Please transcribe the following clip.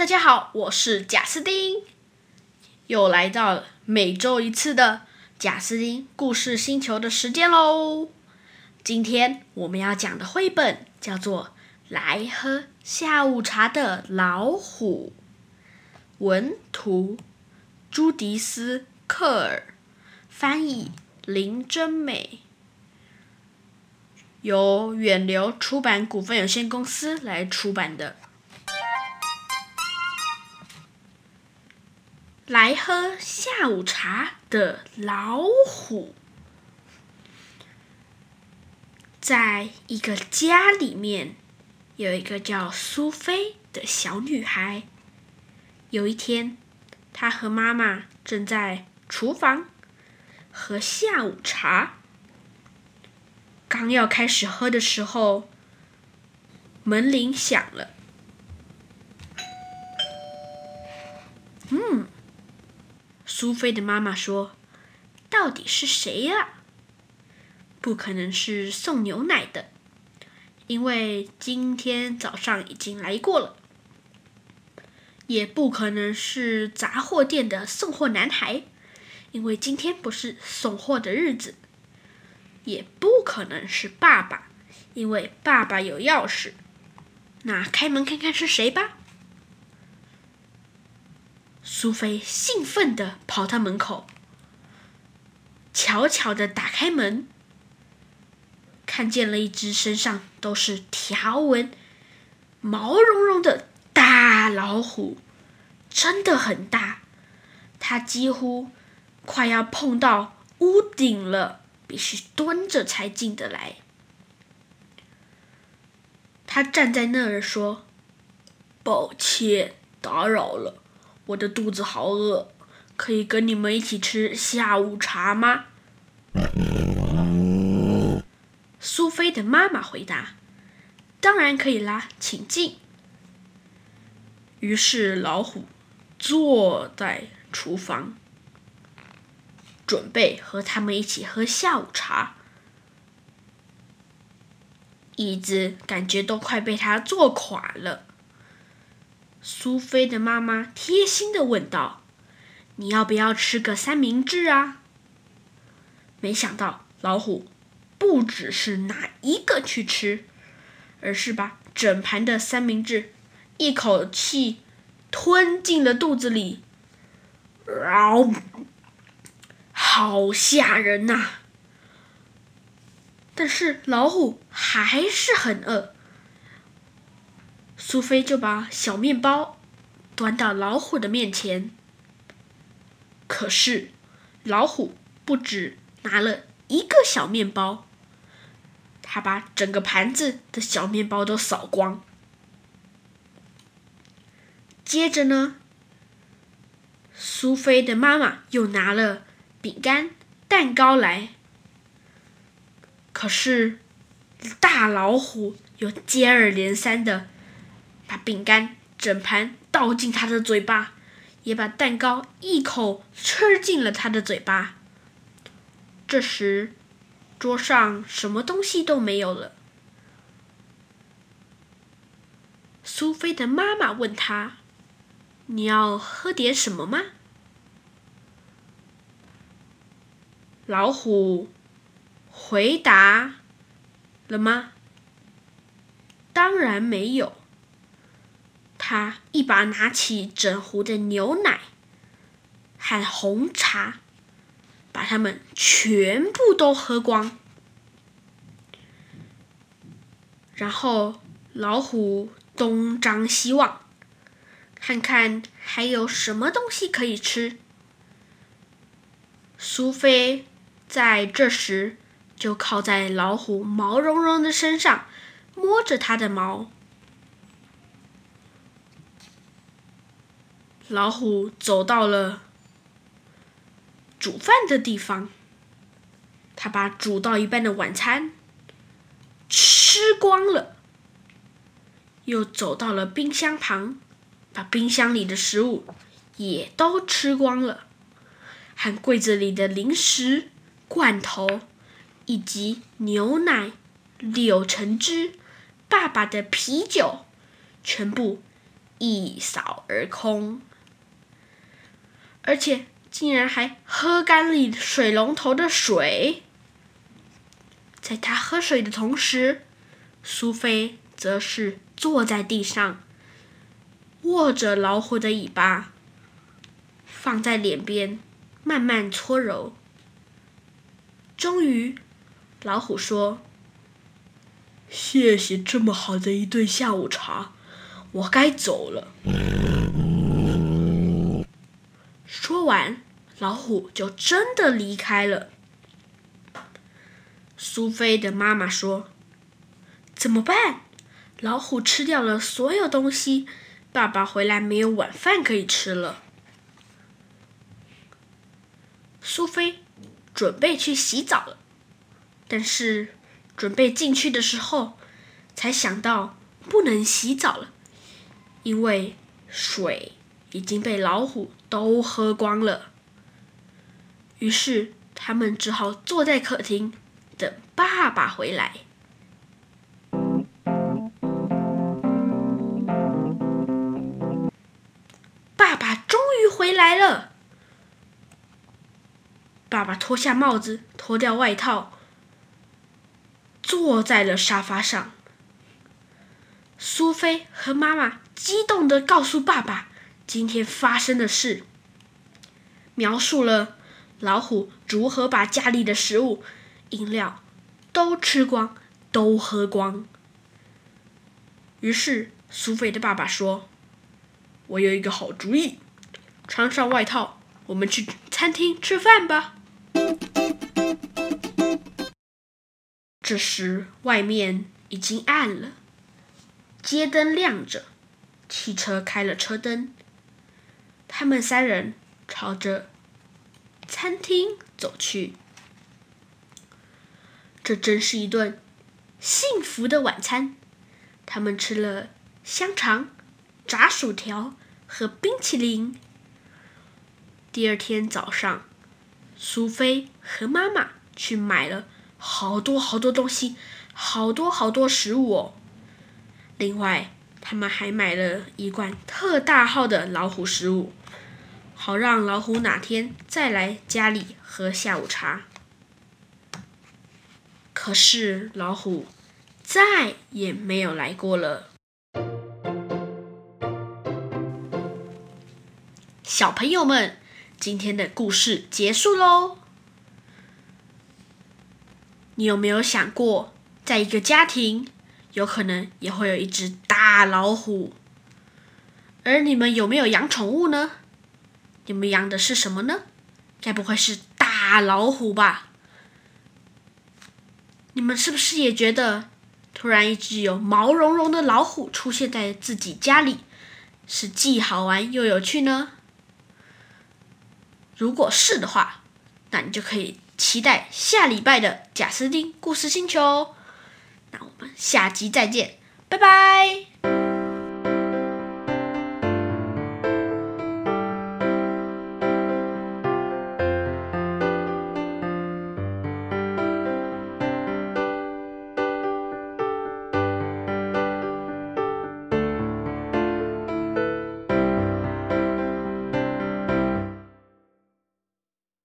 大家好，我是贾斯汀，又来到每周一次的贾斯汀故事星球的时间喽。今天我们要讲的绘本叫做《来喝下午茶的老虎》，文图朱迪斯·克尔，翻译林真美，由远流出版股份有限公司来出版的。来喝下午茶的老虎，在一个家里面，有一个叫苏菲的小女孩。有一天，她和妈妈正在厨房喝下午茶，刚要开始喝的时候，门铃响了。苏菲的妈妈说：“到底是谁呀？不可能是送牛奶的，因为今天早上已经来过了。也不可能是杂货店的送货男孩，因为今天不是送货的日子。也不可能是爸爸，因为爸爸有钥匙。那开门看看是谁吧。”苏菲兴奋地跑到门口，悄悄地打开门，看见了一只身上都是条纹、毛茸茸的大老虎，真的很大，它几乎快要碰到屋顶了，必须蹲着才进得来。他站在那儿说：“抱歉，打扰了。”我的肚子好饿，可以跟你们一起吃下午茶吗？苏菲的妈妈回答：“当然可以啦，请进。”于是老虎坐在厨房，准备和他们一起喝下午茶。椅子感觉都快被他坐垮了。苏菲的妈妈贴心的问道：“你要不要吃个三明治啊？”没想到老虎不只是拿一个去吃，而是把整盘的三明治一口气吞进了肚子里。嗷！好吓人呐！但是老虎还是很饿。苏菲就把小面包端到老虎的面前，可是老虎不止拿了一个小面包，他把整个盘子的小面包都扫光。接着呢，苏菲的妈妈又拿了饼干、蛋糕来，可是大老虎又接二连三的。把饼干整盘倒进他的嘴巴，也把蛋糕一口吃进了他的嘴巴。这时，桌上什么东西都没有了。苏菲的妈妈问他：“你要喝点什么吗？”老虎回答了吗？当然没有。他一把拿起整壶的牛奶和红茶，把它们全部都喝光。然后老虎东张西望，看看还有什么东西可以吃。苏菲在这时就靠在老虎毛茸茸的身上，摸着它的毛。老虎走到了煮饭的地方，他把煮到一半的晚餐吃光了，又走到了冰箱旁，把冰箱里的食物也都吃光了，和柜子里的零食、罐头以及牛奶、柳橙汁、爸爸的啤酒，全部一扫而空，而且竟然还喝干了水龙头的水。在他喝水的同时，苏菲则是坐在地上，握着老虎的尾巴，放在脸边，慢慢搓揉。终于，老虎说：“谢谢这么好的一顿下午茶，我该走了。”说完，老虎就真的离开了。苏菲的妈妈说：“怎么办？老虎吃掉了所有东西，爸爸回来没有晚饭可以吃了。”苏菲准备去洗澡了，但是准备进去的时候，才想到不能洗澡了，因为水已经被老虎都喝光了。于是他们只好坐在客厅。等爸爸回来，爸爸终于回来了。爸爸脱下帽子，脱掉外套，坐在了沙发上。苏菲和妈妈激动的告诉爸爸今天发生的事，描述了老虎如何把家里的食物。饮料都吃光，都喝光。于是苏菲的爸爸说：“我有一个好主意，穿上外套，我们去餐厅吃饭吧。”这时外面已经暗了，街灯亮着，汽车开了车灯，他们三人朝着餐厅走去。这真是一顿幸福的晚餐。他们吃了香肠、炸薯条和冰淇淋。第二天早上，苏菲和妈妈去买了好多好多东西，好多好多食物哦。另外，他们还买了一罐特大号的老虎食物，好让老虎哪天再来家里喝下午茶。可是老虎再也没有来过了。小朋友们，今天的故事结束喽。你有没有想过，在一个家庭，有可能也会有一只大老虎？而你们有没有养宠物呢？你们养的是什么呢？该不会是大老虎吧？你们是不是也觉得，突然一只有毛茸茸的老虎出现在自己家里，是既好玩又有趣呢？如果是的话，那你就可以期待下礼拜的贾斯汀故事星球。那我们下集再见，拜拜。